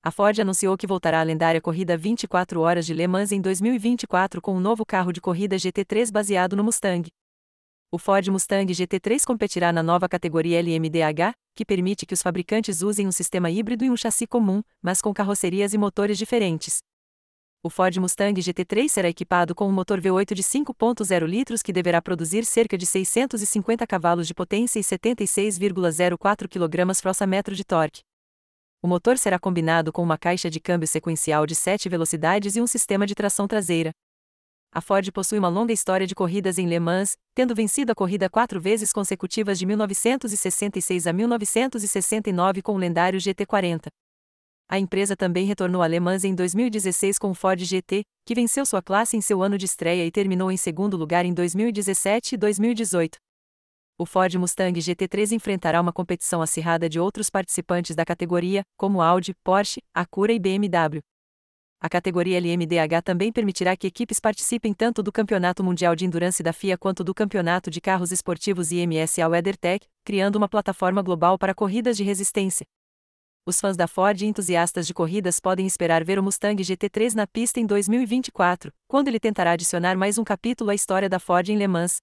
A Ford anunciou que voltará à lendária corrida 24 horas de Le Mans em 2024 com um novo carro de corrida GT3 baseado no Mustang. O Ford Mustang GT3 competirá na nova categoria LMDH, que permite que os fabricantes usem um sistema híbrido e um chassi comum, mas com carrocerias e motores diferentes. O Ford Mustang GT3 será equipado com um motor V8 de 5.0 litros que deverá produzir cerca de 650 cavalos de potência e 76,04 kgfm de torque. O motor será combinado com uma caixa de câmbio sequencial de 7 velocidades e um sistema de tração traseira. A Ford possui uma longa história de corridas em Le Mans, tendo vencido a corrida quatro vezes consecutivas de 1966 a 1969 com o lendário GT40. A empresa também retornou a Le Mans em 2016 com o Ford GT, que venceu sua classe em seu ano de estreia e terminou em segundo lugar em 2017 e 2018 o Ford Mustang GT3 enfrentará uma competição acirrada de outros participantes da categoria, como Audi, Porsche, Acura e BMW. A categoria LMDH também permitirá que equipes participem tanto do Campeonato Mundial de Endurance da FIA quanto do Campeonato de Carros Esportivos IMSA WeatherTech, criando uma plataforma global para corridas de resistência. Os fãs da Ford e entusiastas de corridas podem esperar ver o Mustang GT3 na pista em 2024, quando ele tentará adicionar mais um capítulo à história da Ford em Le Mans,